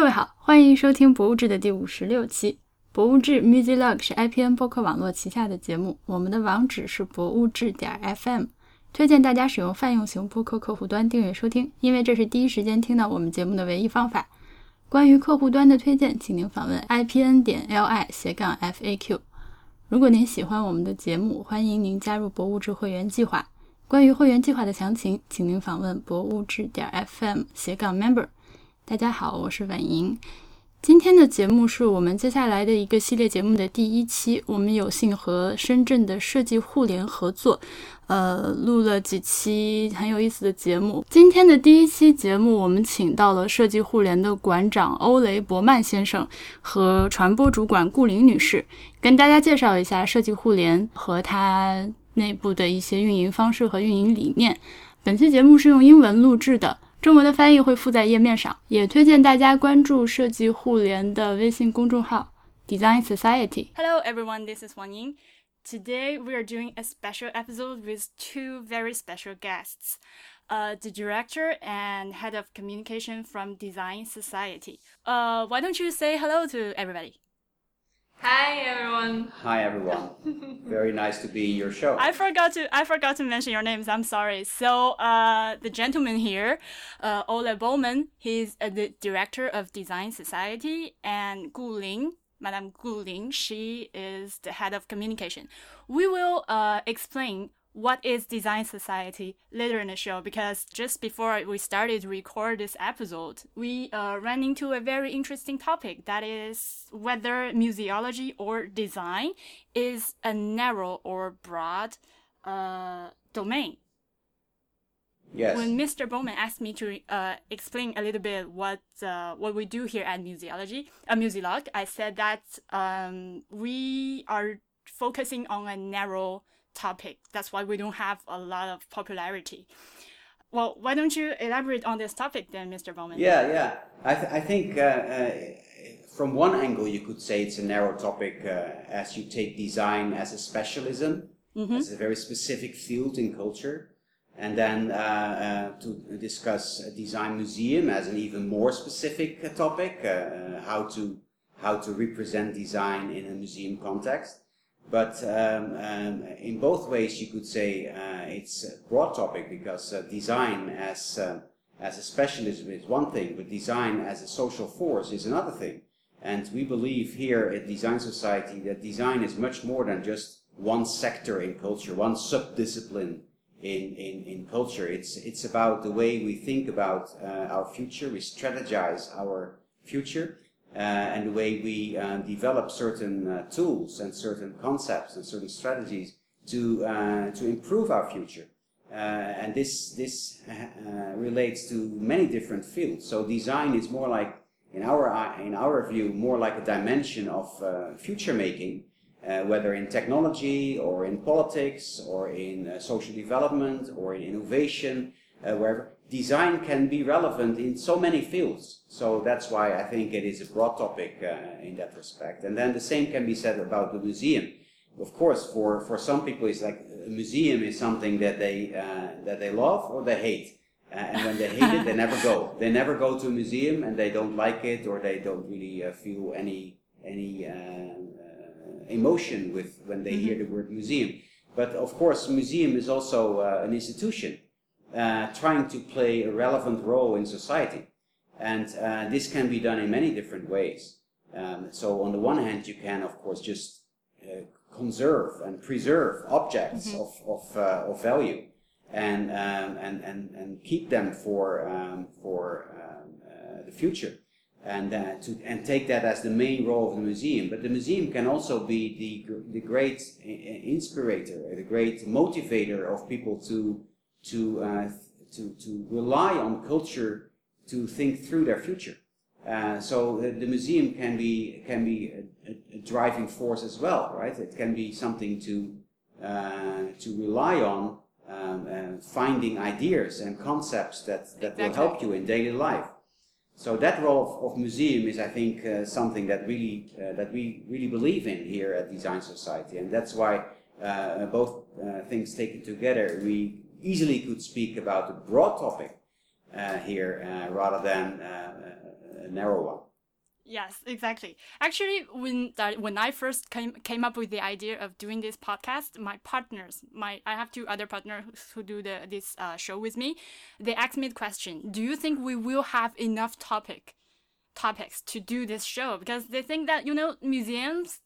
各位好，欢迎收听《博物志》的第五十六期。《博物志 Music Log》是 IPN 播客网络旗下的节目，我们的网址是博物志点 FM，推荐大家使用泛用型播客客户端订阅收听，因为这是第一时间听到我们节目的唯一方法。关于客户端的推荐，请您访问 IPN 点 LI 斜杠 FAQ。如果您喜欢我们的节目，欢迎您加入博物志会员计划。关于会员计划的详情，请您访问博物志点 FM 斜杠 Member。大家好，我是婉莹。今天的节目是我们接下来的一个系列节目的第一期。我们有幸和深圳的设计互联合作，呃，录了几期很有意思的节目。今天的第一期节目，我们请到了设计互联的馆长欧雷伯曼先生和传播主管顾玲女士，跟大家介绍一下设计互联和它内部的一些运营方式和运营理念。本期节目是用英文录制的。中文的翻译会附在页面上，也推荐大家关注设计互联的微信公众号 Design Society。Hello everyone, this is Wan Ying. Today we are doing a special episode with two very special guests. Uh, the director and head of communication from Design Society. Uh, why don't you say hello to everybody? Hi everyone. Hi everyone. Very nice to be in your show. I forgot to I forgot to mention your names. I'm sorry. So uh, the gentleman here, uh, Ole Bouman, he's uh, the director of Design Society, and Gu Ling, Madame Gu Ling, she is the head of communication. We will uh, explain what is design society later in the show? Because just before we started to record this episode we uh, ran into a very interesting topic. That is whether museology or design is a narrow or broad uh, domain. Yes. When mr bouman asked me to uh, explain a little bit what uh, what we do here at museology a uh, museolog i said that um, we are focusing on a narrow topic. That's why we don't have a lot of popularity. Well, why don't you elaborate on this topic then, Mr. Bouman? Yeah, yeah. I, th- I think uh, uh, from one angle you could say it's a narrow topic uh, as you take design as a specialism, mm-hmm. as a very specific field in culture. And then uh, uh, to discuss a design museum as an even more specific uh, topic, how to how to represent design in a museum context. But um, um, in both ways, you could say uh, it's a broad topic because uh, design as uh, as a specialism is one thing, but design as a social force is another thing. And we believe here at Design Society that design is much more than just one sector in culture, one subdiscipline in, in, in culture. It's, it's about the way we think about uh, our future, we strategize our future, and the way we uh, develop certain uh, tools and certain concepts and certain strategies to to improve our future. and this this relates to many different fields. So design is more like in our in our view more like a dimension of uh, future making uh, whether in technology or in politics or in uh, social development or in innovation wherever design can be relevant in so many fields. So that's why I think it is a broad topic uh, in that respect. And then the same can be said about the museum. Of course, for, for some people, it's like a museum is something that they uh, that they love or they hate. Uh, and when they hate it, they never go. They never go to a museum, and they don't like it, or they don't really uh, feel any any uh, uh, emotion with when they mm-hmm. hear the word museum. But of course, museum is also an institution uh, trying to play a relevant role in society. And uh, this can be done in many different ways. Um, so on the one hand, you can, of course, just uh, conserve and preserve objects mm-hmm. of, of, uh, of value and, um, and, and, and keep them for, um, for um, uh, the future. And, uh, to, and take that as the main role of the museum. But the museum can also be the, the great inspirator, the great motivator of people to to, uh, to, to rely on culture to think through their future. Uh, so the, the, museum can be can be a, a, driving force as well, right? It can be something to uh, to rely on, um, uh, finding ideas and concepts that, that exactly. will help you in daily life. So that role of, of museum is, I think, uh, something that really uh, that we really believe in here at Design Society, and that's why both things taken together, we easily could speak about a broad topic uh, here uh, rather than uh, a narrow one. Yes, exactly. Actually, when that, when I first came came up with the idea of doing this podcast, my partners, my I have two other partners who do the this uh, show with me. They asked me the question: Do you think we will have enough topic topics to do this show? Because they think that you know museums.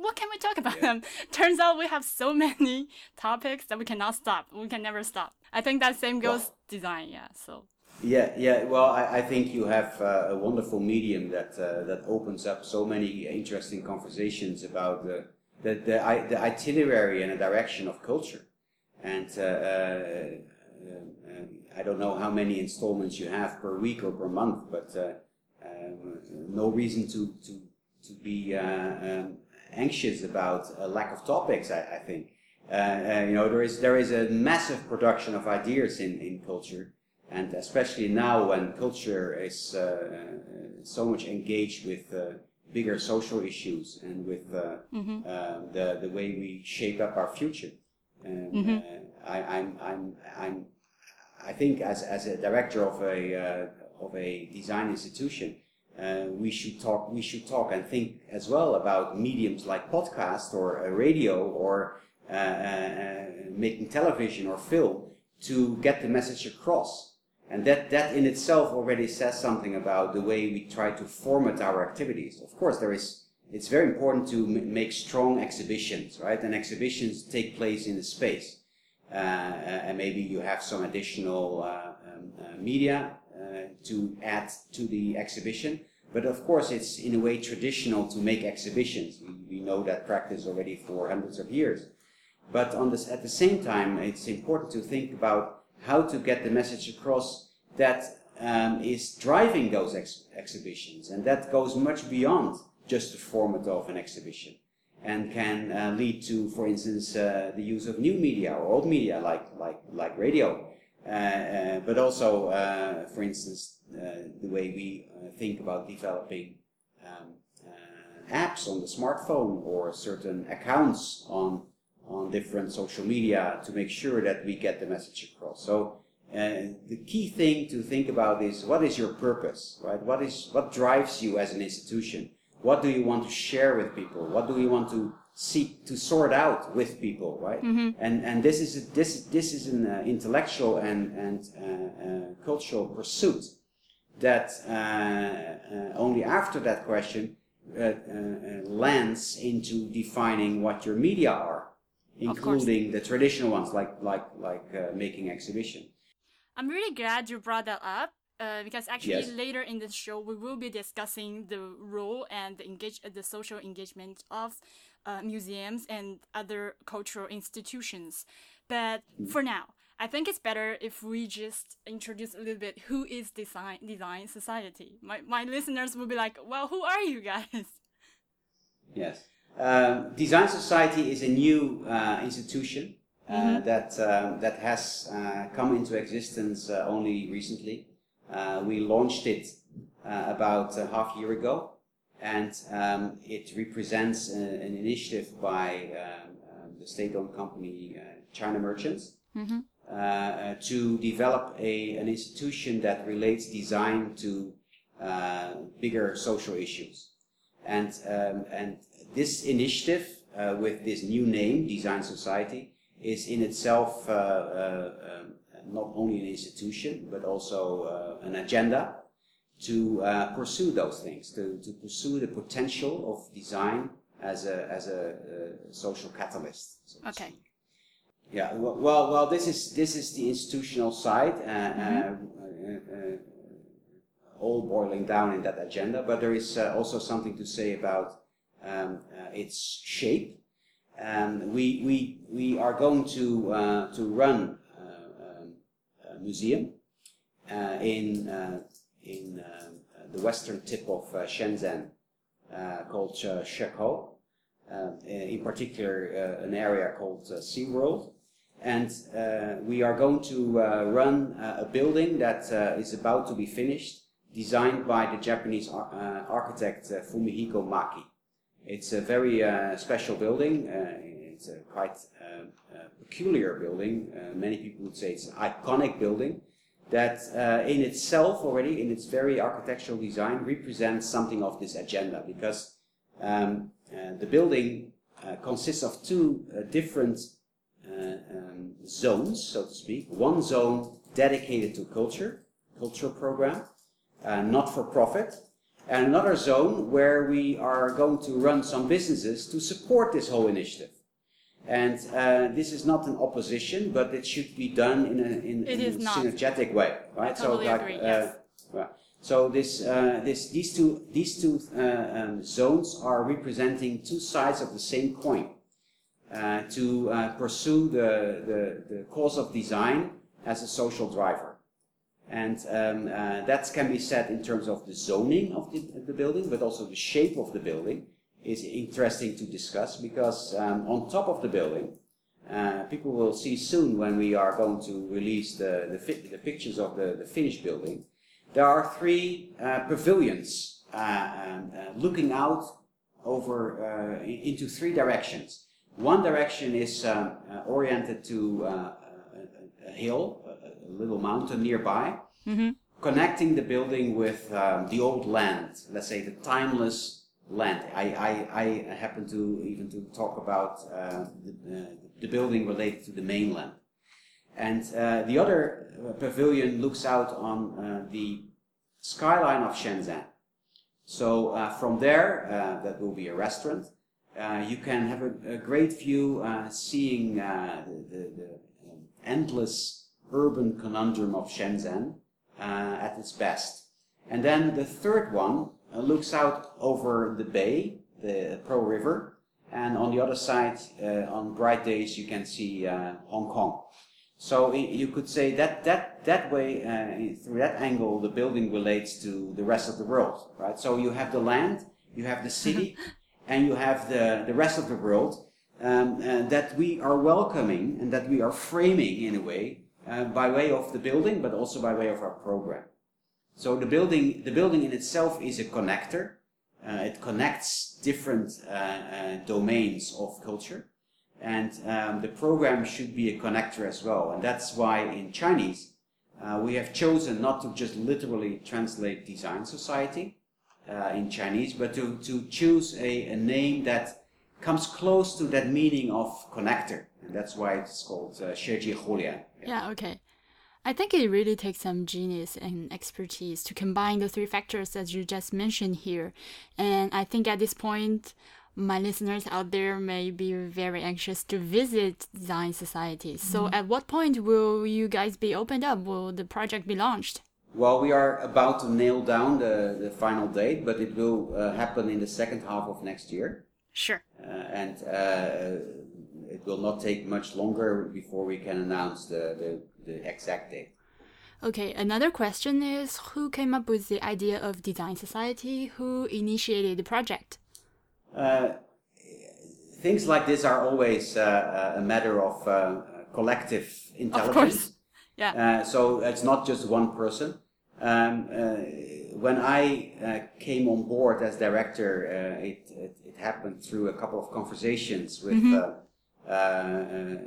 What can we talk about yeah. them? Turns out we have so many topics that we cannot stop. We can never stop. I think that same goes well, design. Yeah. So. Yeah, yeah. Well, I, I think you have uh, a wonderful medium that uh, that opens up so many interesting conversations about the the the, the itinerary and the direction of culture. And uh, uh, uh, I don't know how many installments you have per week or per month, but uh, um, no reason to to to be um, anxious about a lack of topics. I, I think you know there is there is a massive production of ideas in in culture and especially now when culture is uh, so much engaged with uh, bigger social issues and with uh, mm-hmm. the the way we shape up our future. Mm-hmm. I, I'm I'm I'm I think as as a director of a of a design institution, uh, we should talk we should talk and think as well about mediums like podcast or uh, radio or uh, making television or film to get the message across and that, that in itself already says something about the way we try to format our activities. Of course, there is, it's very important to make strong exhibitions, right? And exhibitions take place in the space. Uh, and maybe you have some additional uh, um, uh, media uh, to add to the exhibition. But of course, it's in a way traditional to make exhibitions. We, we know that practice already for hundreds of years. But on this, at the same time, it's important to think about how to get the message across that um, is driving those ex- exhibitions. And that goes much beyond just the format of an exhibition and can uh, lead to, for instance, uh, the use of new media or old media like, like, like radio. Uh, uh but also, uh, for instance, the way we think about developing um, apps on the smartphone or certain accounts on on different social media to make sure that we get the message across. So uh, the key thing to think about is what is your purpose, right? What is what drives you as an institution? What do you want to share with people? What do you want to seek to sort out with people, right? Mm-hmm. And and this is a, this this is an uh, intellectual and and uh, uh cultural pursuit that uh, uh, only after that question lands into defining what your media are including the traditional ones like like like uh, making exhibition. I'm really glad you brought that up uh, because actually yes. later in the show we will be discussing the role and the engage the social engagement of uh, museums and other cultural institutions. But for now, I think it's better if we just introduce a little bit who is design design society. My my listeners will be like, well, who are you guys? Yes. Um, Design Society is a new uh, institution uh, mm-hmm. that um, that has uh, come into existence uh, only recently. Uh, we launched it uh, about a half year ago, and um, it represents a, an initiative by um, um, the state-owned company China Merchants. Mm-hmm. to develop a, an institution that relates design to bigger social issues, and um, and this initiative uh, with this new name, Design Society, is in itself uh, uh, um, not only an institution but also uh, an agenda to uh, pursue those things, to, to pursue the potential of design as a as a, social catalyst. So okay. Yeah. Well, well, this is this is the institutional side. Mm-hmm all boiling down in that agenda, but there is uh, also something to say about um, uh, its shape. Um, we, we, we are going to, uh, to run uh, um, a museum in, in the western tip of Shenzhen called uh, Shekou. in particular, an area called SeaWorld and uh, we are going to uh, run uh, a building that is about to be finished, designed by the Japanese ar architect Fumihiko Maki. It's a very uh, special building. Uh, it's a quite uh, peculiar building. many people would say it's an iconic building. That uh, in itself already, in its very architectural design, represents something of this agenda because um, uh, the building uh, consists of two uh, different uh, um, zones, so to speak. One zone dedicated to culture, cultural program, uh, not for profit, and another zone where we are going to run some businesses to support this whole initiative. And uh, this is not an opposition, but it should be done in a, in, in a synergetic way, right? totally agree, yes. well, so this, uh, this, these two, these two uh, um, zones are representing two sides of the same coin. Uh, to uh, pursue the, the, the cause of design as a social driver. And um, uh, that can be said in terms of the zoning of the, the building, but also the shape of the building is interesting to discuss because um, on top of the building, uh, people will see soon when we are going to release the, the, fi- the pictures of the, the finished building, there are three uh, pavilions uh, um, uh, looking out over uh, into three directions. One direction is um, uh, oriented to uh, a, hill, a, a little mountain nearby, connecting the building with um, the old land, let's say the timeless land. I, I, I happen to even to talk about uh, the, uh, the building related to the mainland. And uh, the other uh, pavilion looks out on the skyline of Shenzhen. So from there, that will be a restaurant. You can have a, a great view seeing the, the, the endless urban conundrum of Shenzhen uh, at its best. And then the third one looks out over the bay, the Pearl River, and on the other side, uh, on bright days, you can see uh, Hong Kong. So you could say that that that way, uh, through that angle, the building relates to the rest of the world, right? So you have the land, you have the city, and you have the the rest of the world um, uh, that we are welcoming and that we are framing in a way uh, by way of the building, but also by way of our program. So the building, the building in itself is a connector. Uh, it connects different uh, uh, domains of culture. And um, the program should be a connector as well. And that's why in Chinese, uh, we have chosen not to just literally translate Design Society uh, in Chinese, but to, to choose a, a name that comes close to that meaning of connector. And that's why it's called uh, Sheji Hulian. Yeah, okay. I think it really takes some genius and expertise to combine the three factors as you just mentioned here. And I think at this point, my listeners out there may be very anxious to visit Design Society. So, at what point will you guys be opened up? Will the project be launched? Well, we are about to nail down the, the final date, but it will uh, happen in the second half of next year. Sure. Uh, and uh, it will not take much longer before we can announce the, the, the exact date. Okay, another question is who came up with the idea of Design Society? Who initiated the project? Uh, things like this are always uh, a matter of uh, collective intelligence. Of course. Yeah. Uh, so it's not just one person. Um, uh, when I uh, came on board as director, uh, it, it, it happened through a couple of conversations with uh, uh, uh, the,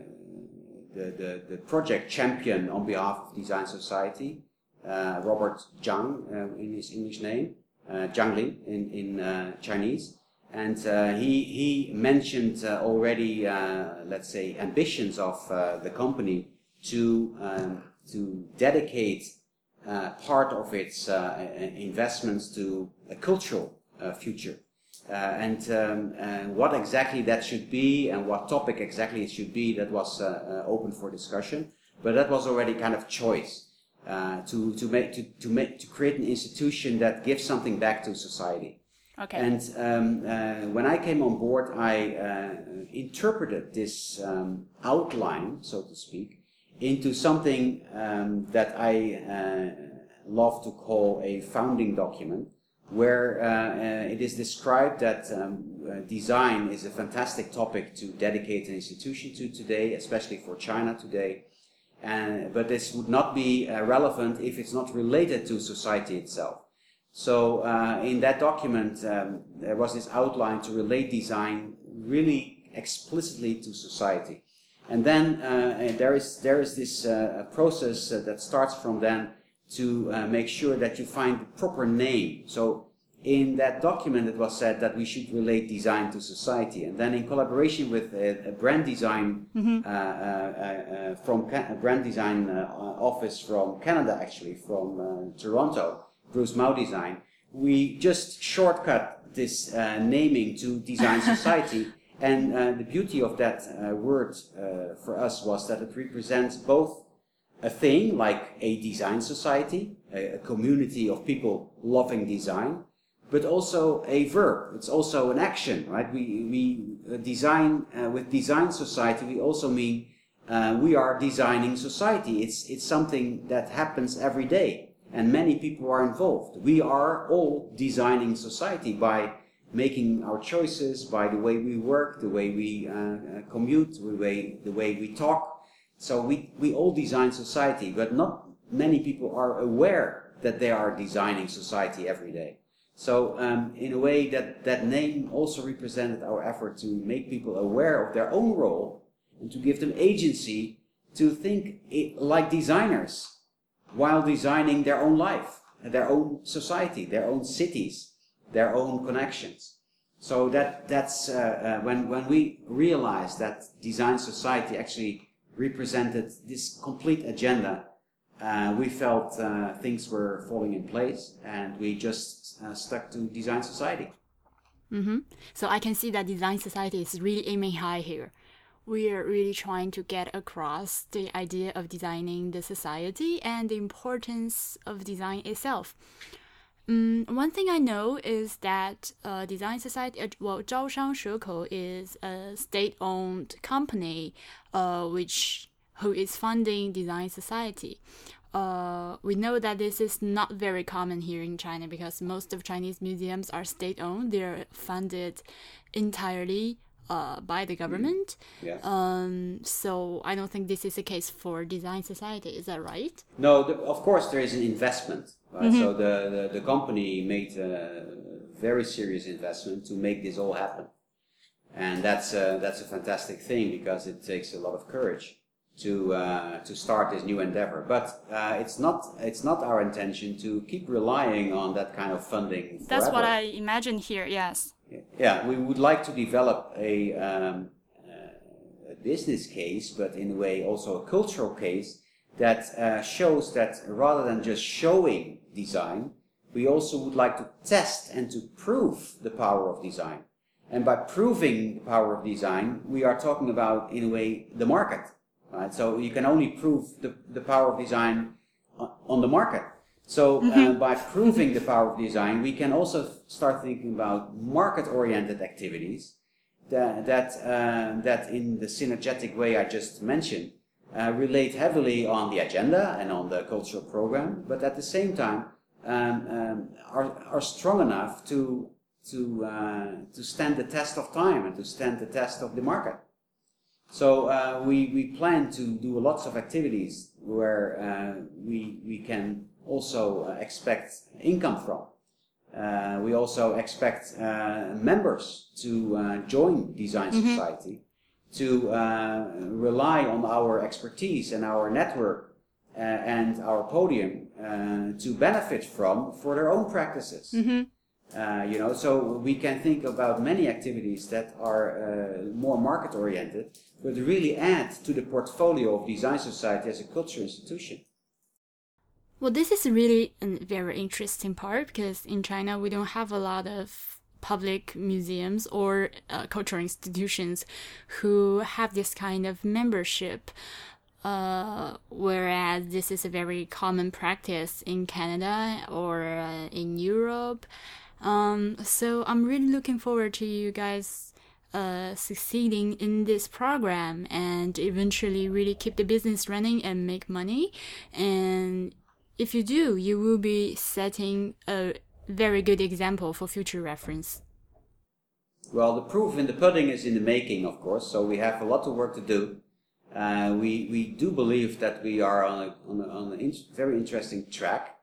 the, the project champion on behalf of Design Society, uh, Robert Zhang uh, in his English name, uh, Zhang Lin in, in uh, Chinese. And uh, he, he mentioned uh, already, uh, let's say, ambitions of uh, the company to, um, to dedicate uh, part of its uh, investments to a cultural uh, future. Uh, and um, uh, what exactly that should be and what topic exactly it should be, that was uh, uh, open for discussion. But that was already kind of choice uh, to, to, make, to, to, make, to create an institution that gives something back to society. Okay. And um, uh, when I came on board, I uh, interpreted this um, outline, so to speak, into something um, that I uh, love to call a founding document, where uh, uh, it is described that um, uh, design is a fantastic topic to dedicate an institution to today, especially for China today. And, but this would not be uh, relevant if it's not related to society itself. So uh, in that document, um, there was this outline to relate design really explicitly to society. And then uh, there is there is this uh, process that starts from then to uh, make sure that you find the proper name. So in that document, it was said that we should relate design to society, and then in collaboration with a, a brand design uh, uh, uh, from Ca- a brand design uh, office from Canada, actually from uh, Toronto, Bruce Mau Design, we just shortcut this uh, naming to design society. And uh, the beauty of that uh, word uh, for us was that it represents both a thing like a design society, a, a community of people loving design, but also a verb. It's also an action, right? We, we uh, design, uh, with design society, we also mean uh, we are designing society. It's, it's something that happens every day and many people are involved. We are all designing society by making our choices, by the way we work, the way we uh, uh, commute, the way, the way we talk. So we, we all design society, but not many people are aware that they are designing society every day. So um, in a way that that name also represented our effort to make people aware of their own role and to give them agency to think it, like designers while designing their own life, their own society, their own cities, their own connections. So that that's uh, uh, when when we realized that design society actually represented this complete agenda, uh, we felt uh, things were falling in place, and we just uh, stuck to design society. Mm-hmm. So I can see that design society is really aiming high here. We are really trying to get across the idea of designing the society and the importance of design itself. Mm, one thing I know is that uh, Design Society, uh, well, Zhaoshang is a state-owned company, uh, which who is funding Design Society. Uh, we know that this is not very common here in China because most of Chinese museums are state-owned. They're funded entirely uh, by the government. Mm, yes. Um, so I don't think this is a case for Design Society. Is that right? No, the, of course there is an investment Right? So the, the, the company made a very serious investment to make this all happen, and that's a, that's a fantastic thing because it takes a lot of courage to uh, to start this new endeavor. But uh, it's not it's not our intention to keep relying on that kind of funding. That's what. I imagine here. Yes. Yeah, we would like to develop a, um, uh, a business case, but in a way also a cultural case that uh, shows that rather than just showing design, we also would like to test and to prove the power of design. And by proving the power of design, we are talking about, in a way, the market. Right? So you can only prove the, the power of design on the market. So uh, by proving the power of design, we can also start thinking about market-oriented activities that that uh, that in the synergetic way I just mentioned uh, relate heavily on the agenda and on the cultural program, but at the same time um, um, are are strong enough to to uh, to stand the test of time and to stand the test of the market. So uh, we, we plan to do lots of activities where uh, we, we can also uh, expect income from. Uh, we also expect uh, members to uh, join Design Society to uh, rely on our expertise and our network uh, and our podium uh, to benefit from for their own practices. Uh, you know, so we can think about many activities that are uh, more market oriented, but really add to the portfolio of Design Society as a cultural institution. Well, this is really a very interesting part because in China we don't have a lot of public museums or uh, cultural institutions who have this kind of membership. Uh, whereas this is a very common practice in Canada or uh, in Europe. Um, so I'm really looking forward to you guys uh, succeeding in this program and eventually really keep the business running and make money. And if you do, you will be setting a very good example for future reference. Well, the proof in the pudding is in the making, of course, so we have a lot of work to do. Uh, we, we do believe that we are on a, on a, on a in- very interesting track.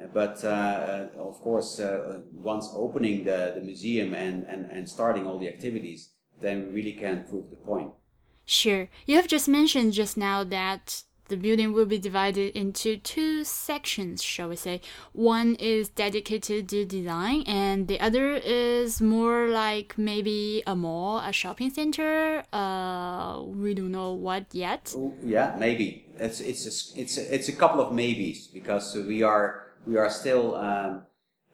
Uh, But uh, uh, of course, uh, once opening the, the museum and, and, and starting all the activities, then we really can prove the point. Sure. You have just mentioned just now that the building will be divided into two sections, shall we say. One is dedicated to design, and the other is more like maybe a mall, a shopping center. Uh, we don't know what yet. Oh, yeah, maybe it's it's a, it's a, it's a couple of maybes because we are we are still um,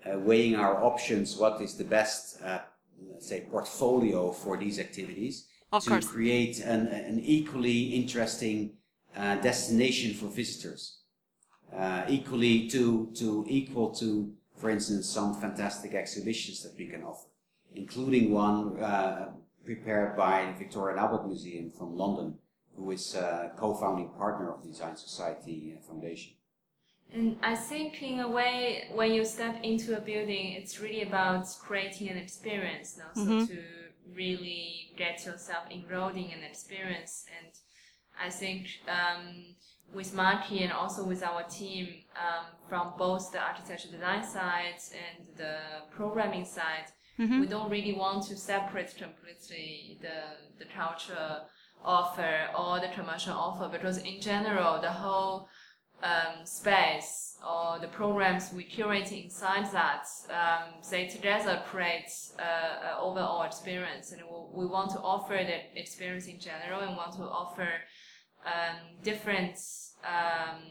uh, weighing our options. What is the best, uh, let's say, portfolio for these activities of to course. create an, an equally interesting uh, destination for visitors, uh, equally to to equal to, for instance, some fantastic exhibitions that we can offer, including one uh, prepared by the Victoria and Albert Museum from London, who is a co-founding partner of the Design Society Foundation. And I think, in a way, when you step into a building, it's really about creating an experience now. So to really get yourself enrolled in an experience. And I think um, with Maki and also with our team um, from both the architecture design side and the programming side, we don't really want to separate completely the, the culture offer or the commercial offer because in general the whole um, space or the programs we curate inside that, um, they together create uh, an overall experience. And we, we want to offer the experience in general and want to offer um, different um,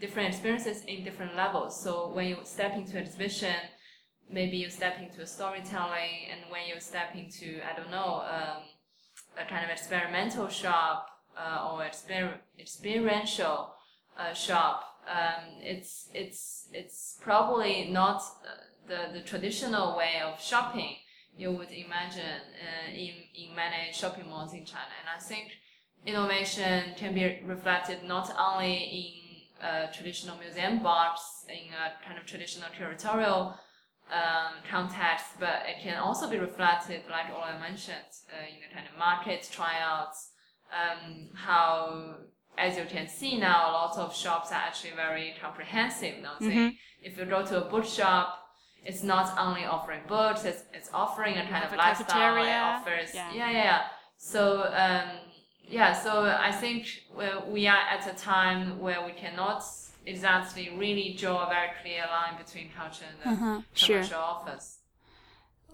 different experiences in different levels. So when you step into exhibition, maybe you step into a storytelling, and when you step into I don't know um, a kind of experimental shop uh, or exper- experiential uh, shop, um, it's it's it's probably not uh, the the traditional way of shopping you would imagine uh, in in many shopping malls in China. And I think innovation can be reflected not only in uh, traditional museum box in a kind of traditional curatorial um, context, but it can also be reflected, like all I mentioned, uh, in the kind of market tryouts. Um, how, as you can see now, a lot of shops are actually very comprehensive. Now, say, if you go to a bookshop, it's not only offering books; it's, it's offering a kind of a lifestyle. It cafeteria. offers, Yeah. yeah, yeah. yeah. So, um, yeah. So I think we are at a time where we cannot exactly really draw a very clear line between culture and the Uh-huh, sure. commercial offers.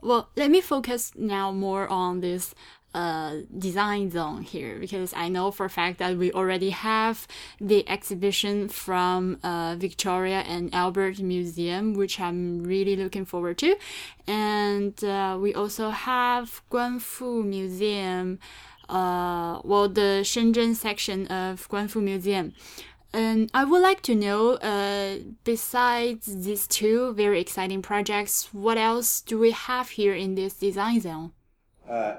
Well, let me focus now more on this uh, design zone here because I know for a fact that we already have the exhibition from uh, Victoria and Albert Museum, which I'm really looking forward to. And uh, we also have Guanfu Museum, uh, well, the Shenzhen section of Guanfu Museum. And I would like to know, uh, besides these two very exciting projects, what else do we have here in this design zone? Uh,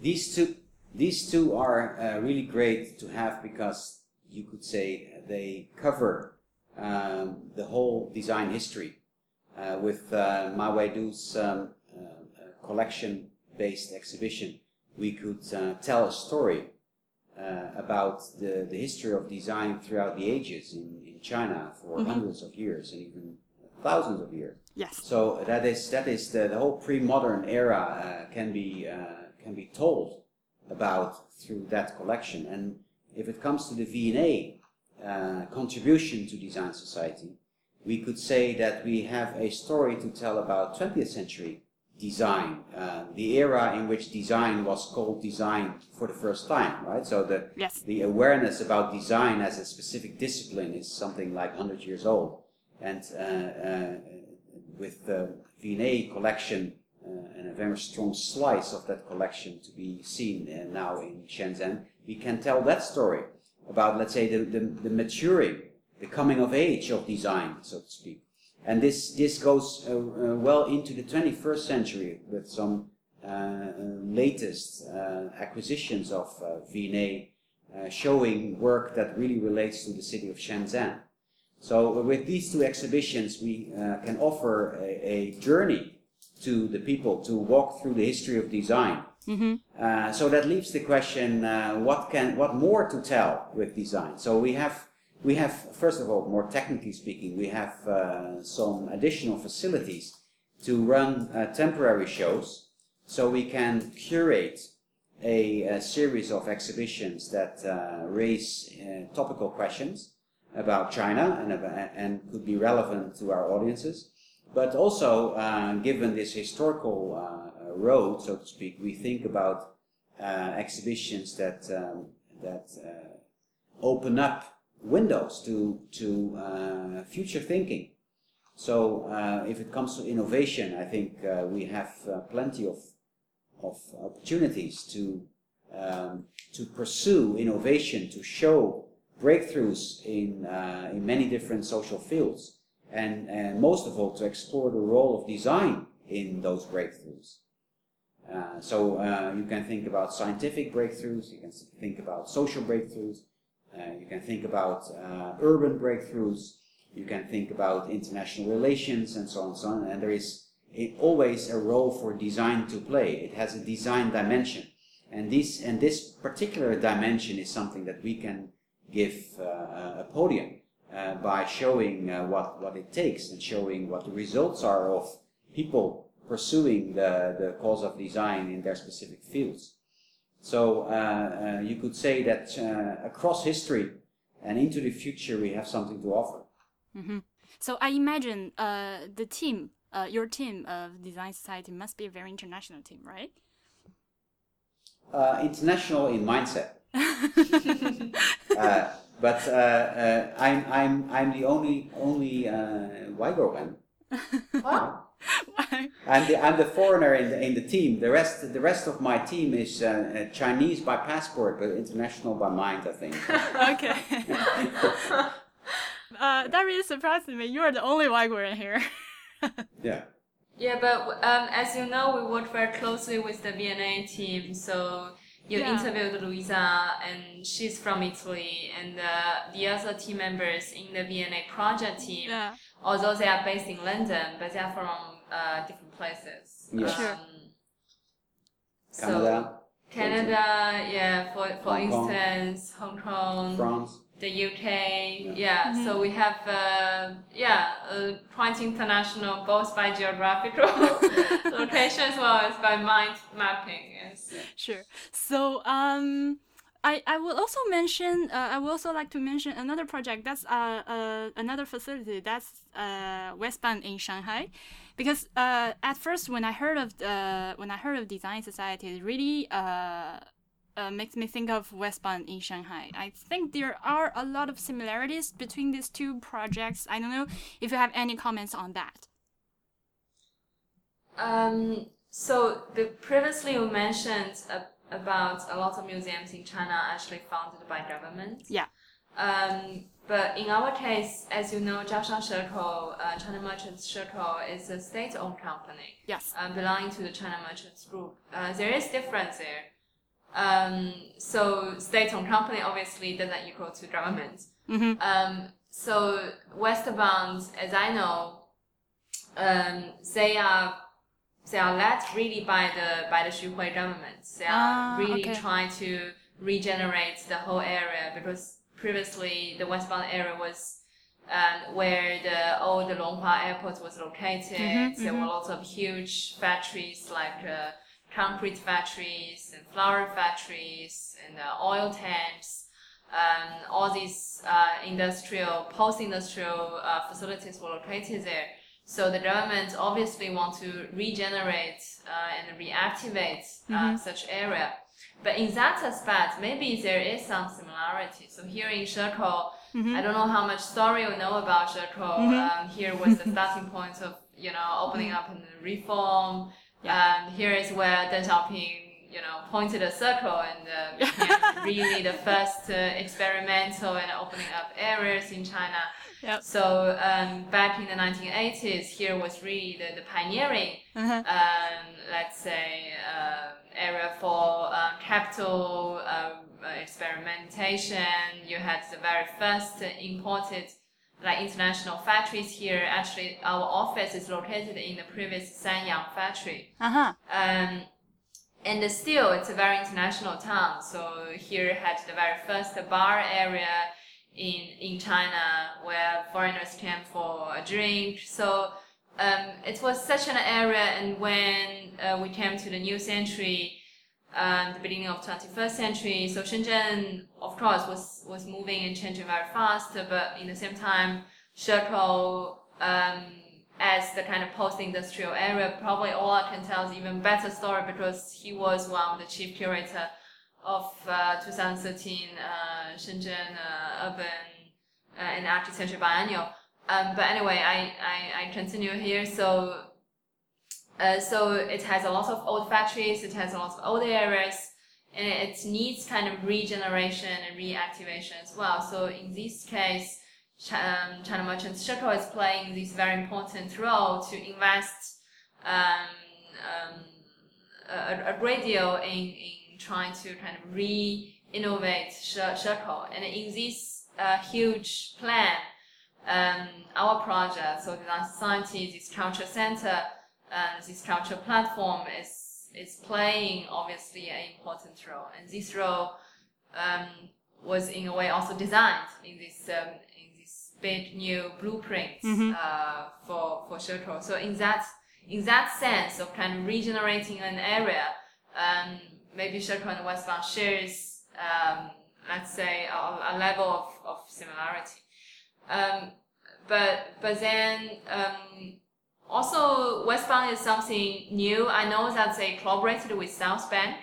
these two these two are uh, really great to have because you could say they cover um, the whole design history uh, with uh, Ma Weidu's um, uh, collection based exhibition we could uh, tell a story uh, about the, the history of design throughout the ages in, in China for hundreds of years and even thousands of years Yes. so that is that is the, the whole pre-modern era uh, can be uh, can be told about through that collection. And if it comes to the V&A uh, contribution to design society, we could say that we have a story to tell about 20th century design, uh, the era in which design was called design for the first time, right? So the Yes. the awareness about design as a specific discipline is something like 100 years old. And uh, uh, with the V&A collection uh, and a very strong slice of that collection to be seen uh, now in Shenzhen, we can tell that story about, let's say, the, the, the maturing, the coming of age of design, so to speak. And this, this goes uh, uh, well into the 21st century with some uh, latest uh, acquisitions of uh, V&A uh, showing work that really relates to the city of Shenzhen. So with these two exhibitions, we uh, can offer a, a journey to the people to walk through the history of design. Uh, so that leaves the question: uh, what can, what more to tell with design? So we have, we have first of all, more technically speaking, we have uh, some additional facilities to run uh, temporary shows, so we can curate a, a series of exhibitions that uh, raise uh, topical questions about China and, and could be relevant to our audiences. But also, uh, given this historical uh, road, so to speak, we think about exhibitions that um, that open up windows to to uh, future thinking. So, if it comes to innovation, I think we have plenty of of opportunities to um, to pursue innovation, to show breakthroughs in, uh, in many different social fields, and, and most of all to explore the role of design in those breakthroughs. Uh, so uh, you can think about scientific breakthroughs, you can think about social breakthroughs, uh, you can think about uh, urban breakthroughs, you can think about international relations and so on and so on, and there is always a role for design to play. It has a design dimension. And this, and this particular dimension is something that we can give uh, a podium uh, by showing uh, what, what it takes and showing what the results are of people pursuing the, the cause of design in their specific fields. So uh, uh, you could say that uh, across history and into the future, we have something to offer. Mm-hmm. So I imagine the team, your team of Design Society, must be a very international team, right? international in mindset. uh, but uh, uh, I'm I'm I'm the only only uh, Uyghur Wow. I'm the I'm the foreigner in the in the team. The rest the rest of my team is uh, uh, Chinese by passport, but international by mind. I think. okay. uh, that really surprised me. You are the only Uyghur in here. yeah. Yeah, but um, as you know, we work very closely with the V&A team, so you yeah. interviewed Luisa, and she's from Italy, and uh, the other team members in the V&A project team, yeah. although they are based in London, but they are from uh, different places. Yeah. Um, sure. So Canada. Canada, yeah, for, for Hong instance, Hong Kong, France the UK. Yeah, yeah. Mm-hmm. so we have uh, yeah uh, quite international both by geographical location as well as by mind mapping. Yes. Sure. So um. I, I will also mention uh, I would also like to mention another project that's uh, uh, another facility that's uh, West Bund in Shanghai, because uh, at first when I heard of the, when I heard of Design Society, it really uh, uh, makes me think of West Bund in Shanghai. I think there are a lot of similarities between these two projects. I don't know if you have any comments on that. Um, so the previously you mentioned uh, about a lot of museums in China actually founded by government. Yeah. Um, but in our case, as you know, Zhaoshang Shekou, uh, China Merchants Shekou, is a state-owned company. Yes. Uh, belonging to the China Merchants Group. Uh, there is difference there. Um, so state-owned company obviously doesn't equal to government. Mm-hmm. Um, so West Bund, as I know, um, they are they are led really by the by the Xu government. They are ah, really okay. trying to regenerate the whole area because previously the West Bund area was um, where the old Longhua airport was located. Mm-hmm, there mm-hmm. were lots of huge factories like. Uh, concrete factories and flour factories and uh, oil tanks. Um, all these uh, industrial, post-industrial uh, facilities were located there. So the government obviously want to regenerate uh, and reactivate uh, mm-hmm. such area. But in that aspect, maybe there is some similarity. So here in Shekou, mm-hmm. I don't know how much story you know about Shekou. Mm-hmm. Um, here was the starting point of you know opening up and reform yeah. And here is where Deng Xiaoping, you know, pointed a circle and uh, became really the first uh, experimental and opening up areas in China. Yep. So um, back in the 1980s, here was really the, the pioneering, uh-huh. um, let's say, uh, area for uh, capital uh, experimentation. You had the very first imported like international factories here. Actually, our office is located in the previous Sanyang factory. Uh-huh. Um, and still, it's a very international town. So here had the very first bar area in in China where foreigners came for a drink. So um, it was such an area. And when uh, we came to the new century, um, the beginning of 21st century. So Shenzhen, of course, was, was moving and changing very fast, but in the same time, Shekou, um, as the kind of post-industrial area, probably all I can tell is even better story because he was one of the chief curator of uh, 2013 uh, Shenzhen uh, Urban uh, and Architecture Biennial. Um, but anyway, I, I, I continue here. So uh, so it has a lot of old factories, it has a lot of old areas, and it needs kind of regeneration and reactivation as well. So in this case, um, China Merchants Shekou is playing this very important role to invest um, um, a, a, great deal in, in trying to kind of re-innovate Shekou. And in this uh, huge plan, um, our project, so Design Society, this culture center, and this culture platform is is playing obviously an important role, and this role um, was in a way also designed in this um, in this big new blueprint mm-hmm. uh, for for Shekou. So in that in that sense of kind of regenerating an area, um, maybe Shekou and West Bund shares um, let's say a, a, level of, of similarity. Um, but but then also, West Bund is something new. I know that they collaborated with South Bank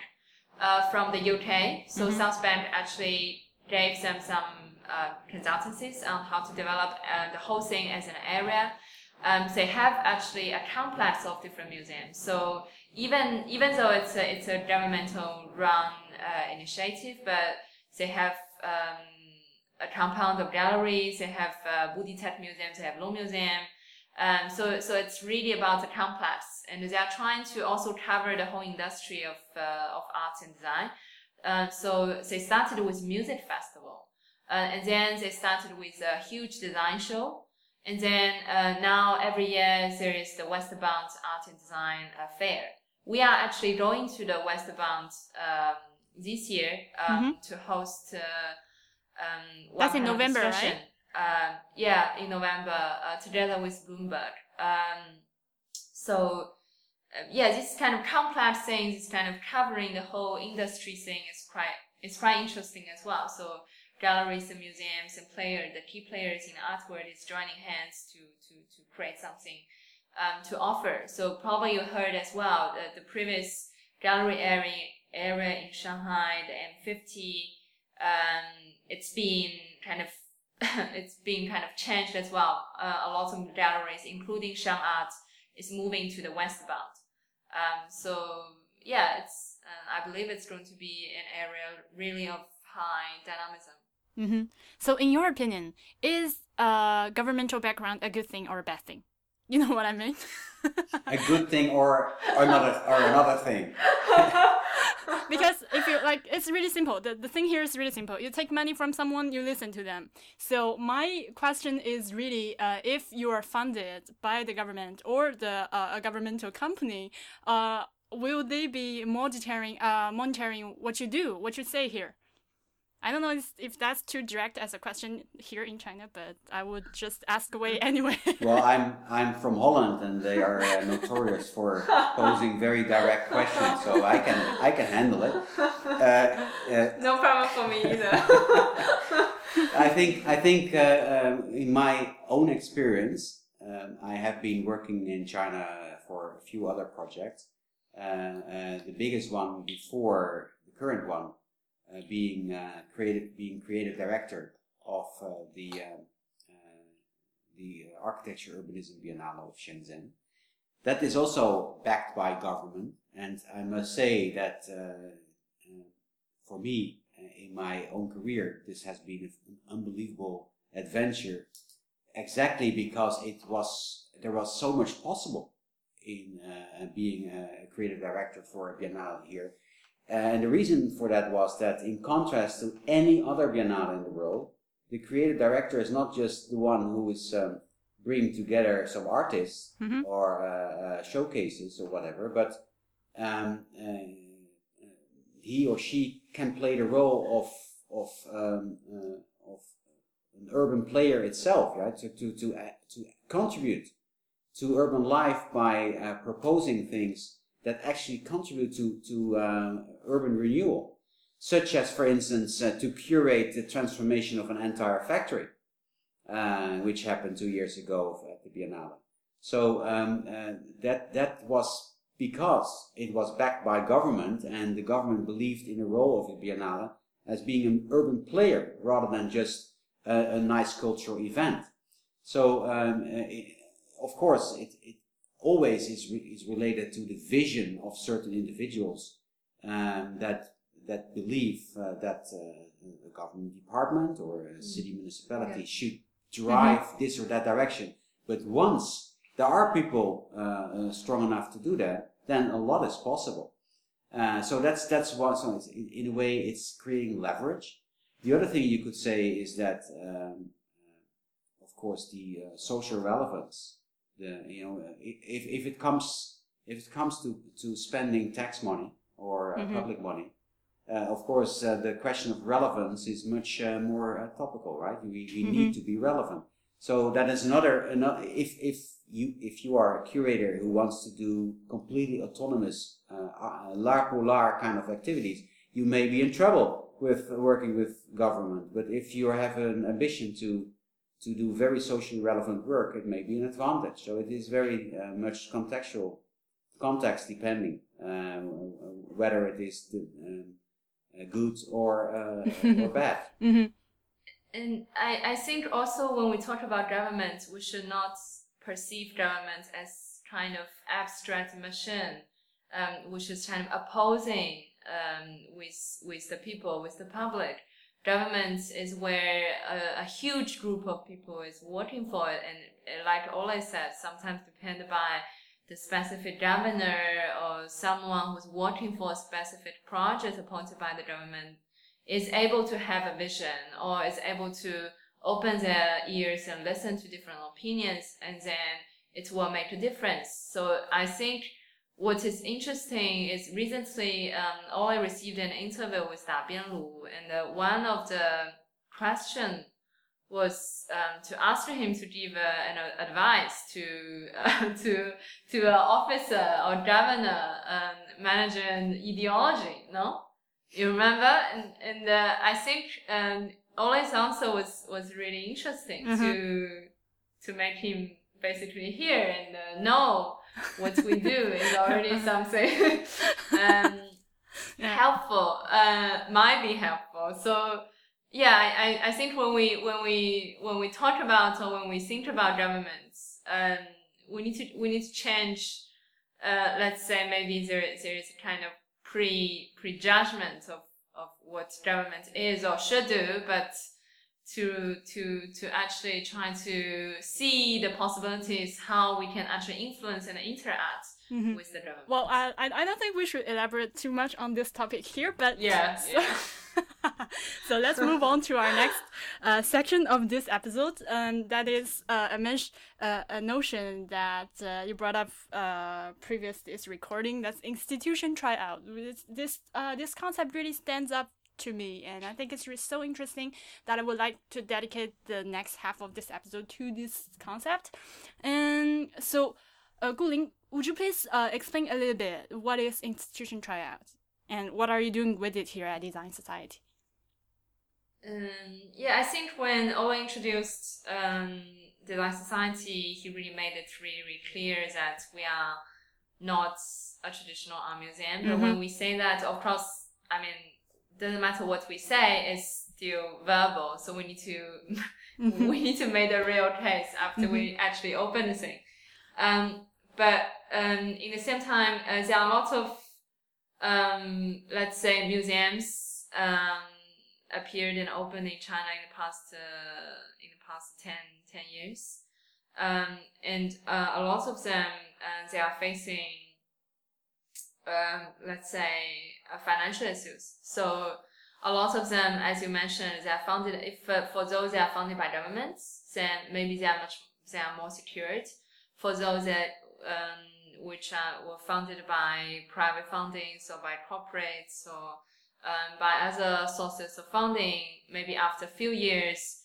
uh, from the UK. So mm-hmm. South Bank actually gave them some uh, consultancies on how to develop uh, the whole thing as an area. Um, they have actually a complex of different museums. So even even though it's a, it's a governmental run uh, initiative, but they have um, a compound of galleries. They have uh, Tet Museum. They have Long Museum. Um, so, so it's really about the complex, and they are trying to also cover the whole industry of uh, of art and design. Uh, so they started with music festival, uh, and then they started with a huge design show, and then uh, now every year there is the West Bund Art and Design uh, Fair. We are actually going to the West Bund um, this year um, mm-hmm. to host. Uh, um, That's in November, right? Uh, yeah, in November, uh, together with Bloomberg. Um, so, uh, yeah, this kind of complex thing, this kind of covering the whole industry thing is quite, it's quite interesting as well. So, galleries and museums and players, the key players in the art world is joining hands to, to, to create something um, to offer. So, probably you heard as well the, the previous gallery area, area in Shanghai, the M50, um, it's been kind of it's being kind of changed as well. Uh, a lot of galleries, including ShanghART, is moving to the West Bund. Um, so yeah, it's uh, I believe it's going to be an area really of high dynamism. Mm-hmm. So, in your opinion, is a governmental background a good thing or a bad thing? You know what I mean? a good thing or another or another thing. because if you like, it's really simple. The, the thing here is really simple. You take money from someone, you listen to them. So my question is really, uh, if you are funded by the government or the uh, a governmental company, uh, will they be monitoring uh, monitoring what you do, what you say here? I don't know if that's too direct as a question here in China, but I would just ask away anyway. well, I'm I'm from Holland, and they are uh, notorious for posing very direct questions, so I can I can handle it. Uh, uh, no problem for me either. I think I think uh, um, in my own experience, um, I have been working in China for a few other projects. Uh, uh, the biggest one before the current one uh, being uh, creative, being creative director of uh, the the Architecture Urbanism Biennale of Shenzhen. That is also backed by government, and I must say that for me, in my own career, this has been an unbelievable adventure. Exactly because it was there was so much possible in uh, being a creative director for a biennale here. And the reason for that was that, in contrast to any other biennale in the world, the creative director is not just the one who is um, bringing together some artists mm-hmm. or uh, uh, showcases or whatever, but um, uh, he or she can play the role of of um, uh, of an urban player itself, right? To to to uh, to contribute to urban life by uh, proposing things that actually contribute to, to uh, urban renewal, such as, for instance, uh, to curate the transformation of an entire factory, uh, which happened two years ago at the Biennale. So um, uh, that that was because it was backed by government, and the government believed in the role of the Biennale as being an urban player rather than just a, a nice cultural event. So, um, uh, it, of course, it, it always is, re- is related to the vision of certain individuals um, that that believe uh, that uh, a government department or a city municipality Yeah. should drive this or that direction. But once there are people uh, uh, strong enough to do that, then a lot is possible. Uh, so that's that's one. So it's, in, in a way, it's creating leverage. The other thing you could say is that, um, of course, the uh, social relevance. The you know, if if it comes if it comes to to spending tax money or uh, Mhm. public money, uh, of course, uh, the question of relevance is much uh, more uh, topical, right? We, we need to be relevant. So that is another, another. If if you if you are a curator who wants to do completely autonomous, uh, uh, l'art pour l'art kind of activities, you may be in trouble with working with government. But if you have an ambition to to do very socially relevant work, it may be an advantage. So it is very uh, much contextual, context depending, um, whether it is the, um, uh, good or uh, or bad. hmm And I, I think also when we talk about government, we should not perceive government as kind of abstract machine, um, which is kind of opposing um, with with the people, with the public. Government is where a, a huge group of people is working for it, and uh, like Ole said, sometimes depended by the specific governor or someone who's working for a specific project appointed by the government is able to have a vision or is able to open their ears and listen to different opinions and then it will make a difference. So I think what is interesting is recently um, Ole received an interview with Da Bianlu and uh, one of the question was um, to ask him to give uh, an uh, advice to uh, to to an officer or governor um, managing ideology. No, you remember? And and uh, I think um, Ole's answer was was really interesting to to make him basically hear and uh, know what we do is already something um, Yeah. helpful. Uh, might be helpful. So yeah, I, I- think when we when we when we talk about or when we think about governments, um, we need to we need to change. Uh, let's say maybe there there is a kind of pre prejudgment of of what government is or should do, but to to to actually try to see the possibilities how we can actually influence and interact Mhm. with the government. Well, I, I don't think we should elaborate too much on this topic here, but Yeah, So, yeah. so let's move on to our next uh, section of this episode, and that is uh, a, men- uh, a notion that uh, you brought up uh, previous this recording. That's institution tryout. This this uh, this concept really stands up to me, and I think it's so interesting that I would like to dedicate the next half of this episode to this concept. And so, uh, Guling, would you please uh, explain a little bit what is institution tryout? And what are you doing with it here at Design Society? Um, yeah, I think when Ole introduced um, Design Society, he really made it really, really clear that we are not a traditional art museum. But when we say that, of course, I mean, doesn't matter what we say, it's still verbal. So we need to we need to make a real case after we actually open the thing. Um, but um, in the same time, uh, there are a lot of um, let's say museums um, appeared and opened in China in the past uh, in the past 10, 10 years, um, and uh, a lot of them uh, they are facing um, let's say uh, financial issues. So a lot of them, as you mentioned, they are funded. If uh, for those that are funded by governments, then maybe they are much they are more secured. For those that um, which are, were funded by private fundings or by corporates or um, by other sources of funding, maybe after a few years,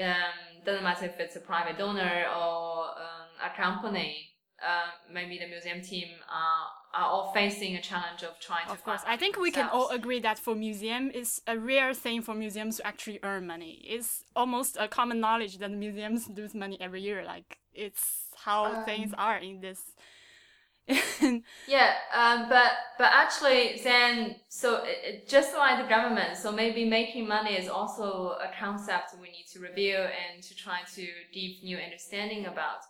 um, doesn't matter if it's a private donor or um, a company, uh, maybe the museum team are are all facing a challenge of trying to. Of course, I think we can all agree that for museum, it's a rare thing for museums to actually earn money. It's almost a common knowledge that museums lose money every year. Like it's how um, things are in this. yeah, um, but but actually, then so it, just like the government, so maybe making money is also a concept we need to review and to try to deep new understanding about.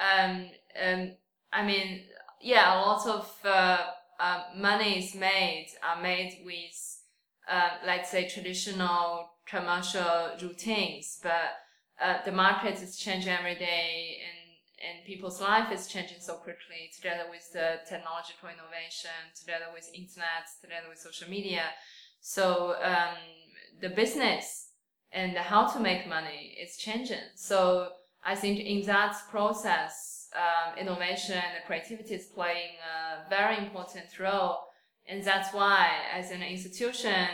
Um, um, I mean, yeah, a lot of uh, uh, money is made are made with, uh, let's say, traditional commercial routines, but uh, the market is changing every day, and and people's life is changing so quickly. Together with the technological innovation, together with internet, together with social media, so um, the business and how to make money is changing. So I think in that process um, innovation and creativity is playing a very important role. And that's why, as an institution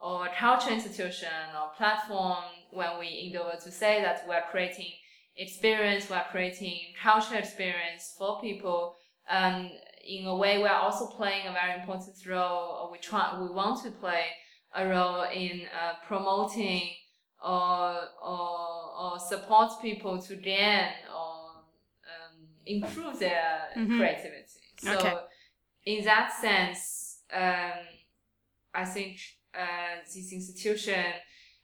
or a culture institution or platform, when we endeavor to say that we're creating experience, we're creating culture experience for people, um, in a way, we're also playing a very important role. we try, we want to play a role in uh, promoting or, or, or support people to gain improve their mm-hmm. creativity. So okay. in that sense, um, I think uh, this institution,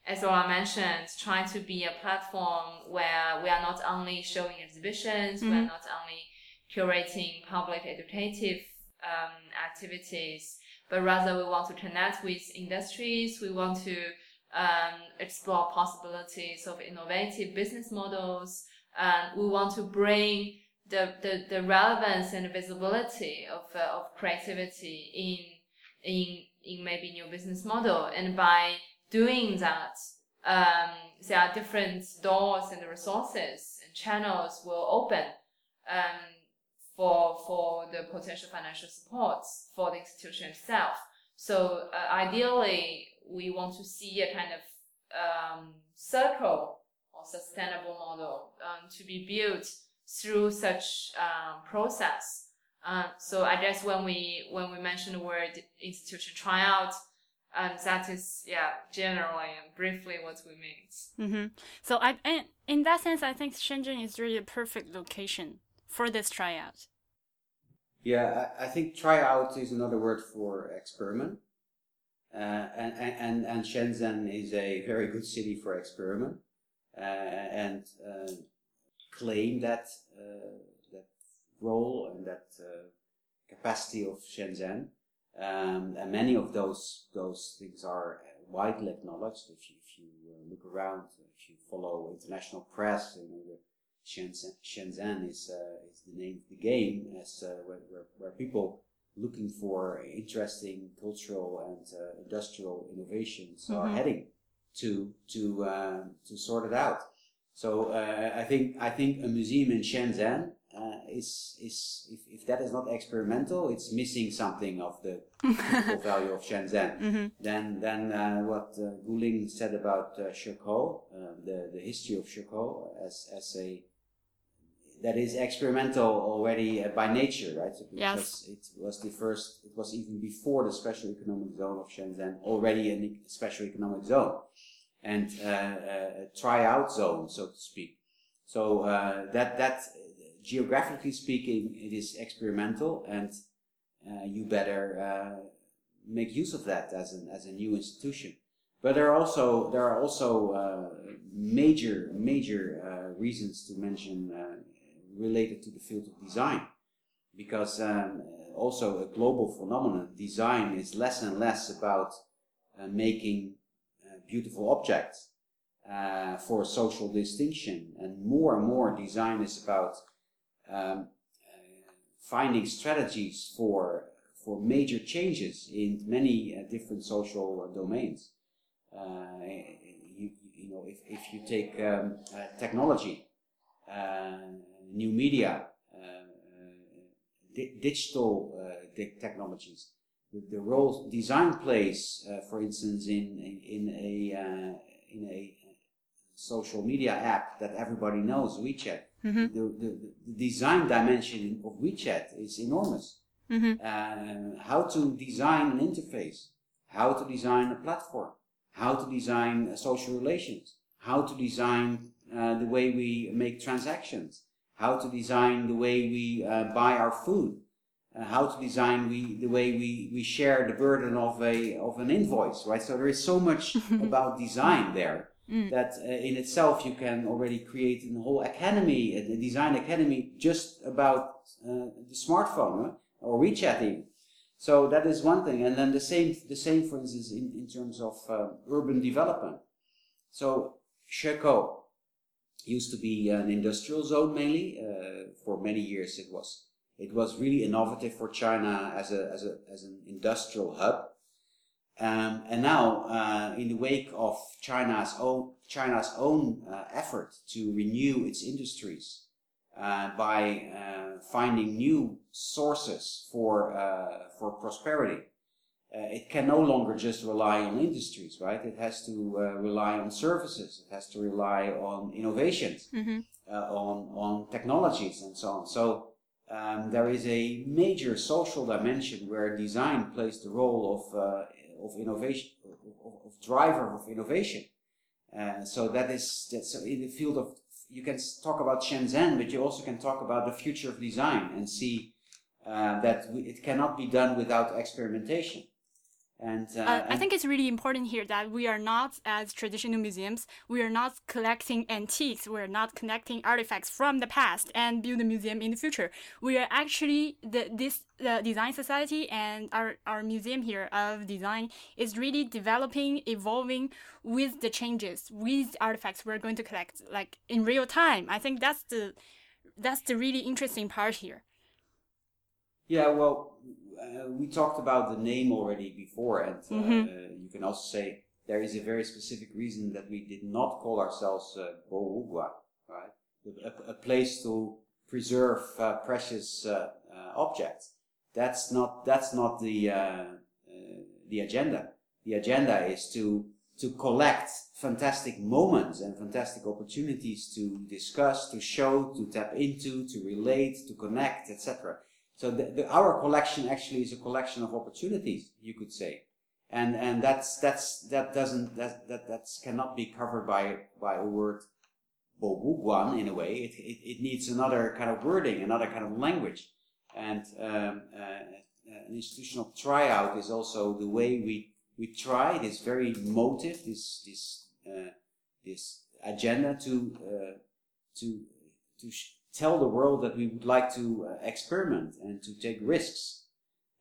as I mentioned, trying to be a platform where we are not only showing exhibitions, mm-hmm. we are not only curating public educative um, activities, but rather we want to connect with industries. We want to um, explore possibilities of innovative business models. And we want to bring the, the, the relevance and visibility of, uh, of creativity in, in, in maybe new business model. And by doing that, um, there are different doors and resources and channels will open, um, for, for the potential financial support for the institution itself. So uh, ideally, we want to see a kind of um, circle or sustainable model um, to be built through such um, process. Um, so I guess when we when we mention the word institution tryout, um, that is yeah generally and briefly what we mean. Mm-hmm. So I in that sense, I think Shenzhen is really a perfect location for this tryout. Yeah, I, I think tryout is another word for experiment. Uh, and, and, and Shenzhen is a very good city for experiment. Uh, and uh, claim that uh, that role and that uh, capacity of Shenzhen. Um, and many of those those things are widely acknowledged. If you, if you uh, look around, if you follow international press, you know, the Shenzhen, Shenzhen is uh, is the name of the game as uh, where, where, people looking for interesting cultural and uh, industrial innovations mm-hmm. are heading to to to sort it out. So uh, I think I think a museum in Shenzhen uh, is is if, if that is not experimental, it's missing something of the value of Shenzhen. Mm-hmm. Then then uh, what uh, Guling said about uh, uh, the the history of Shekou as as a that is experimental already uh, by nature, right? So yes. It was the first. It was even before the special economic zone of Shenzhen already a special economic zone and uh, uh, tryout zone, so to speak. So uh, that that geographically speaking, it is experimental, and you better make use of that as an as a new institution. But there are also there are also uh, major major uh, reasons to mention uh, related to the field of design, because um, also a global phenomenon. Design is less and less about making beautiful objects uh, for social distinction. And more and more design is about um, uh, finding strategies for, for major changes in many uh, different social domains. Uh, you, you know, if, if you take um, uh, technology, uh, new media, di digital technologies, the, the role design plays, uh, for instance, in in, in a uh, in a social media app that everybody knows, WeChat. Mm-hmm. The, the, the, design dimension of WeChat is enormous. uh, how to design an interface, how to design a platform, how to design uh, social relations, how to design uh, the way we make transactions, how to design the way we uh, buy our food, uh, how to design we, the way we, we share the burden of a of an invoice, right? So there is so much about design there Mm. that uh, in itself you can already create a whole academy, a design academy, just about uh, the smartphone huh? or WeChat even. So that is one thing, and then the same the same for instance in, in terms of uh, urban development. So Shekou used to be an industrial zone mainly. Uh, for many years it was it was really innovative for China as a as a as an industrial hub. Um, and now, uh, in the wake of China's own China's own uh, effort to renew its industries uh, by uh, finding new sources for uh, for prosperity, uh, it can no longer just rely on industries, right? It has to rely on services. It has to rely on innovations, Mm-hmm. on on technologies, and so on. So. Um, there is a major social dimension where design plays the role of of innovation, of, of driver of innovation. Uh, so that is that's in the field of you can talk about Shenzhen, but you also can talk about the future of design and see uh, that it cannot be done without experimentation. And, uh, Uh, I think it's really important here that we are not, as traditional museums, we are not collecting antiques, we are not collecting artifacts from the past and build a museum in the future. We are actually the this the design society and our our museum here of design is really developing, evolving with the changes, with artifacts we're going to collect, like in real time. I think that's the that's the really interesting part here. Yeah, well, uh, we talked about the name already before, and uh, Mhm. uh, you can also say there is a very specific reason that we did not call ourselves uh, bowuguan, right? A, a place to preserve uh, precious objects. That's not that's not the uh, uh, the agenda. The agenda is to to collect fantastic moments and fantastic opportunities to discuss, to show, to tap into, to relate, to connect, etc. So the, the, our collection actually is a collection of opportunities, you could say, and and that's that's that doesn't that that that's cannot be covered by by a word bowuguan in a way. It, it it needs another kind of wording, another kind of language, and um, uh, an institutional tryout is also the way we we try this very motive, this this uh, this agenda to uh, to to tell the world that we would like to uh, experiment and to take risks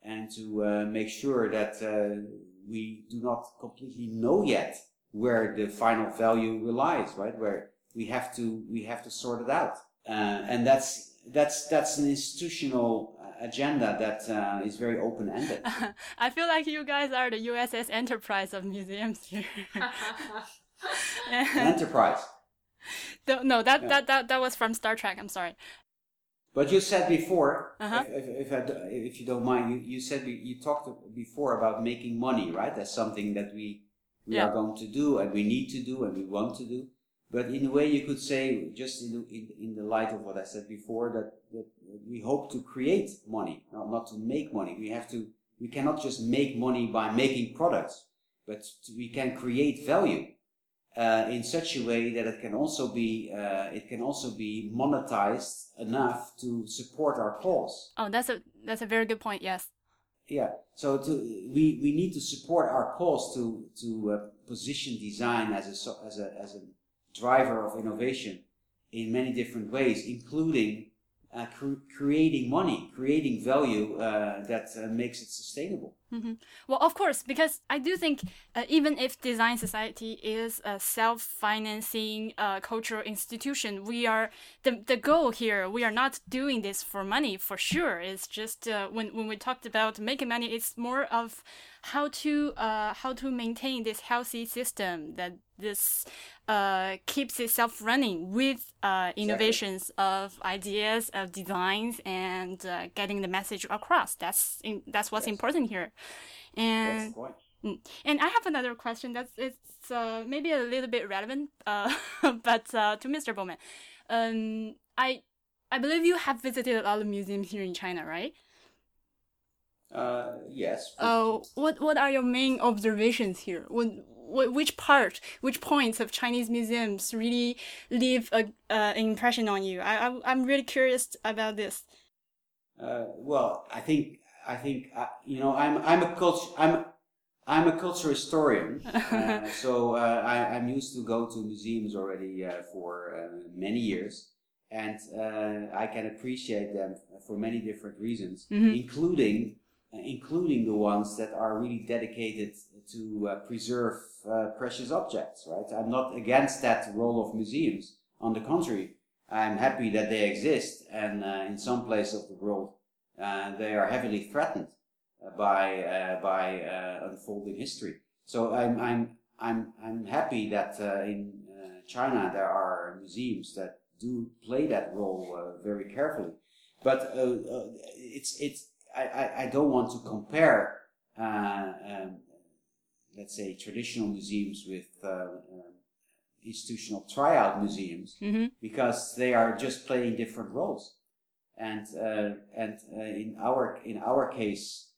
and to uh, make sure that uh, we do not completely know yet where the final value relies, right? Where we have to we have to sort it out, uh, and that's that's that's an institutional uh, agenda that uh, is very open ended. I feel like you guys are the USS Enterprise of museums here. An enterprise. No, no, that, Yeah. that, that, that was from Star Trek. I'm sorry. But you said before, Uh-huh. if, if, if, I, if you don't mind, you, you said you talked before about making money, right? That's something that we we Yeah. are going to do and we need to do and we want to do. But in a way, you could say, just in the, in, in the light of what I said before, that, that we hope to create money, not, not to make money. We have to, we cannot just make money by making products, but we can create value uh, in such a way that it can also be uh, it can also be monetized enough to support our cause. Oh, that's a that's a very good point. Yes. Yeah. So to, we we need to support our cause to to uh, position design as a as a as a driver of innovation in many different ways, including uh, cr- creating money, creating value uh, that uh, makes it sustainable. Well, of course, because I do think uh, even if Design Society is a self-financing uh, cultural institution, we are the the goal here. We are not doing this for money for sure. It's just uh, when when we talked about making money, it's more of how to how to maintain this healthy system that this uh, keeps itself running with uh, innovations of ideas of designs and uh, getting the message across. That's in, that's what's Yes. important here. And. Mm. And I have another question that's it's uh, maybe a little bit relevant, uh, but uh, to Mr. Bouman, um, I I believe you have visited a lot of museums here in China, right? Uh, yes. Uh, what what are your main observations here? What, which part, which points of Chinese museums really leave a uh, an impression on you? I, I I'm really curious about this. Uh, well, I think I think uh, you know I'm I'm a culture I'm I'm a culture historian, uh, so uh, I, am used to go to museums already uh, for uh, many years, and uh, I can appreciate them for many different reasons, mm-hmm. including uh, including the ones that are really dedicated to uh, preserve uh, precious objects. Right? I'm not against that role of museums. On the contrary, I'm happy that they exist, and uh, in some places of the world, they are heavily threatened by uh, by uh, unfolding history. So I'm I'm I'm I'm happy that uh, in China there are museums that do play that role very carefully. But it's it's I, I don't want to compare um, let's say traditional museums with uh, uh, institutional tryout museums mm-hmm. because they are just playing different roles and uh, and in our in our case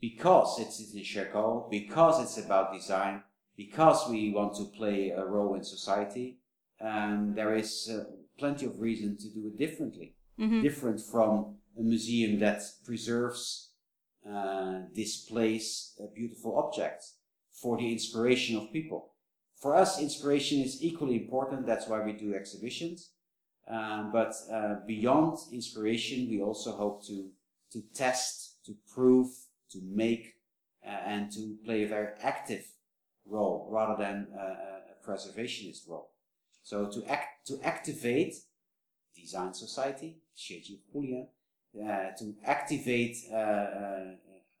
because it's in Shekou, because it's about design, because we want to play a role in society, um, there is uh, plenty of reason to do it differently. Mm-hmm. Different from a museum that preserves, uh, displays uh, beautiful objects for the inspiration of people. For us, inspiration is equally important. That's why we do exhibitions. Um, but uh, beyond inspiration, we also hope to to test, to prove, to make uh, and to play a very active role rather than a preservationist role. So to act to activate design society, uh, to activate uh, uh,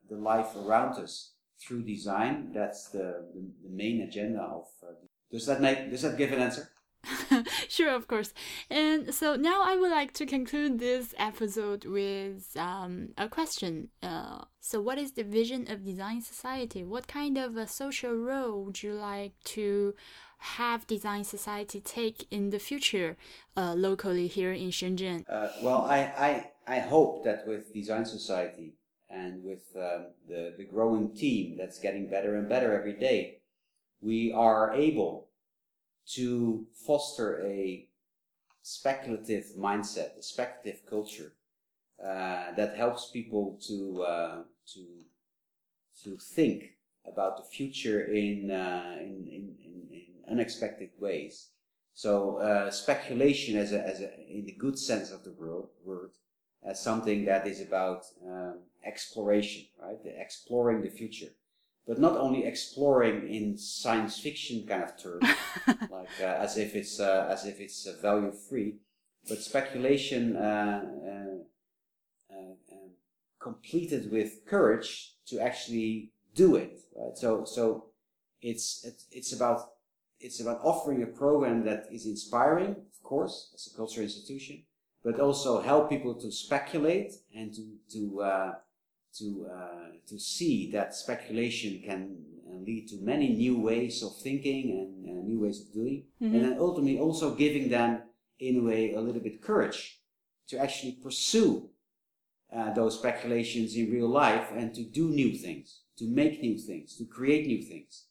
the life around us through design. That's the, the, the main agenda of. Uh, does that make? Does that give an answer? sure, of course. And so now I would like to conclude this episode with um, a question. Uh, so, what is the vision of Design Society? What kind of a social role would you like to have Design Society take in the future uh, locally here in Shenzhen? Uh, well, I, I, I hope that with Design Society and with um, the, the growing team that's getting better and better every day, we are able to foster a speculative mindset, a speculative culture uh, that helps people to uh, to to think about the future in uh, in, in, in, unexpected ways. So uh, speculation, as a, as a, in the good sense of the word as something that is about um, exploration, right? The exploring the future but not only exploring in science fiction kind of terms, like uh, as if it's uh, as if it's uh, value free, but speculation uh, uh, uh, um, completed with courage to actually do it. Right. So so it's it's about it's about offering a program that is inspiring, of course, as a cultural institution, but also help people to speculate and to to to uh, to see that speculation can uh, lead to many new ways of thinking and uh, new ways of doing, mm-hmm. and then ultimately also giving them in a way a little bit courage to actually pursue uh, those speculations in real life and to do new things, to make new things, to create new things.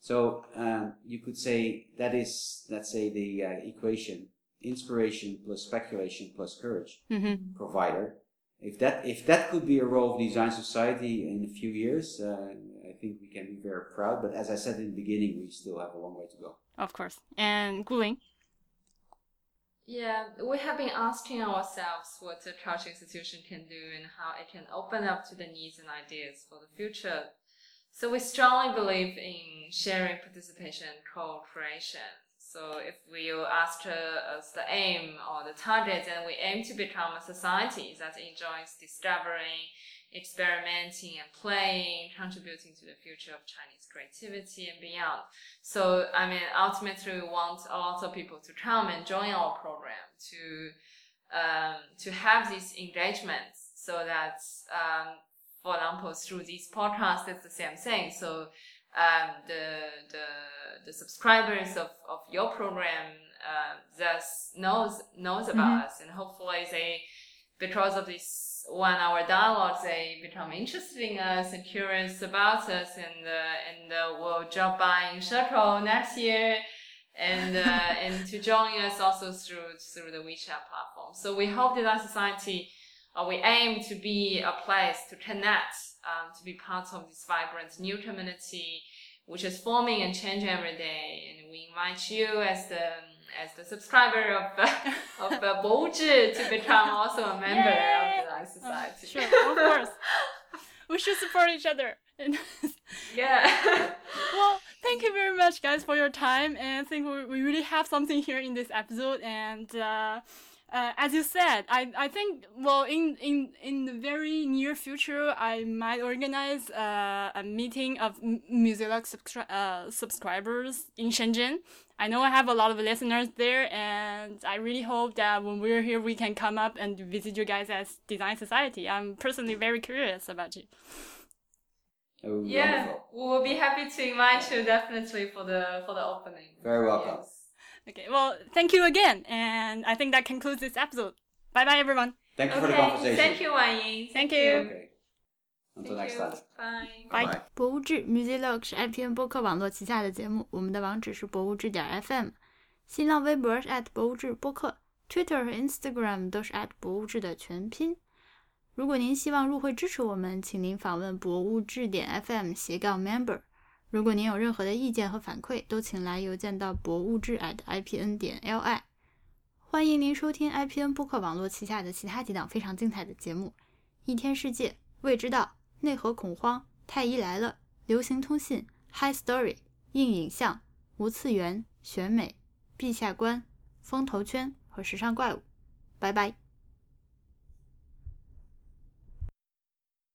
So um, you could say that is, let's say, the uh, equation: inspiration plus speculation plus courage mm-hmm. provider if that if that could be a role of design society in a few years, uh, I think we can be very proud. But as I said in the beginning, we still have a long way to go. Of course. And Guling. Yeah, we have been asking ourselves what a culture institution can do and how it can open up to the needs and ideas for the future. So we strongly believe in sharing participation and co-creation. So if we ask us the aim or the target, then we aim to become a society that enjoys discovering, experimenting and playing, contributing to the future of Chinese creativity and beyond. So, I mean, ultimately we want a lot of people to come and join our program to, um, to have these engagements so that, um, for example, through these podcasts, it's the same thing. So um, the the the subscribers of, of your program uh, thus knows knows about mm-hmm. us, and hopefully they because of this one hour dialogue, they become interested in us and curious about us, and uh, and uh, will drop by in Circle next year, and uh, and to join us also through through the WeChat platform. So we hope Design Society, uh, we aim to be a place to connect, um, to be part of this vibrant new community, which is forming and changing every day. And we invite you as the as the subscriber of uh, of uh, Bowuzhi to become also a member Yay! of the Design Society. Sure, of course. we should support each other. Yeah. well, thank you very much, guys, for your time. And I think we, we really have something here in this episode. And uh, uh, as you said, I, I think, well, in, in, in the very near future, I might organize uh, a meeting of M- Museologue subscri- uh, subscribers in Shenzhen. I know I have a lot of listeners there, and I really hope that when we're here, we can come up and visit you guys as Design Society. I'm personally very curious about you. Oh, yeah, wonderful. we will be happy to invite you definitely for the for the opening. Very welcome. Yes okay, well, thank you again. And I think that concludes this episode. Bye bye, everyone. Thank you okay. for the conversation. Thank you, Wan Ying. Thank you. Okay. Until next time. Bye. Bye. 博物志 Museologue 是 IPN 播客网络旗下的节目，我们的网址是博物志点 FM，新浪微博是 at 博物志播客，Twitter 和 Instagram 都是 at 博物志的全拼。如果您希望入会支持我们，请您访问博物志点 FM 斜杠 member。如果您有任何的意见和反馈，都请来邮件到博物志 at ipn 点 li。欢迎您收听 IPN 播客网络旗下的其他几档非常精彩的节目：一天世界、未知道、内核恐慌、太医来了、流行通信、High Story、硬影像、无次元、选美、陛下观、风投圈和时尚怪物。拜拜。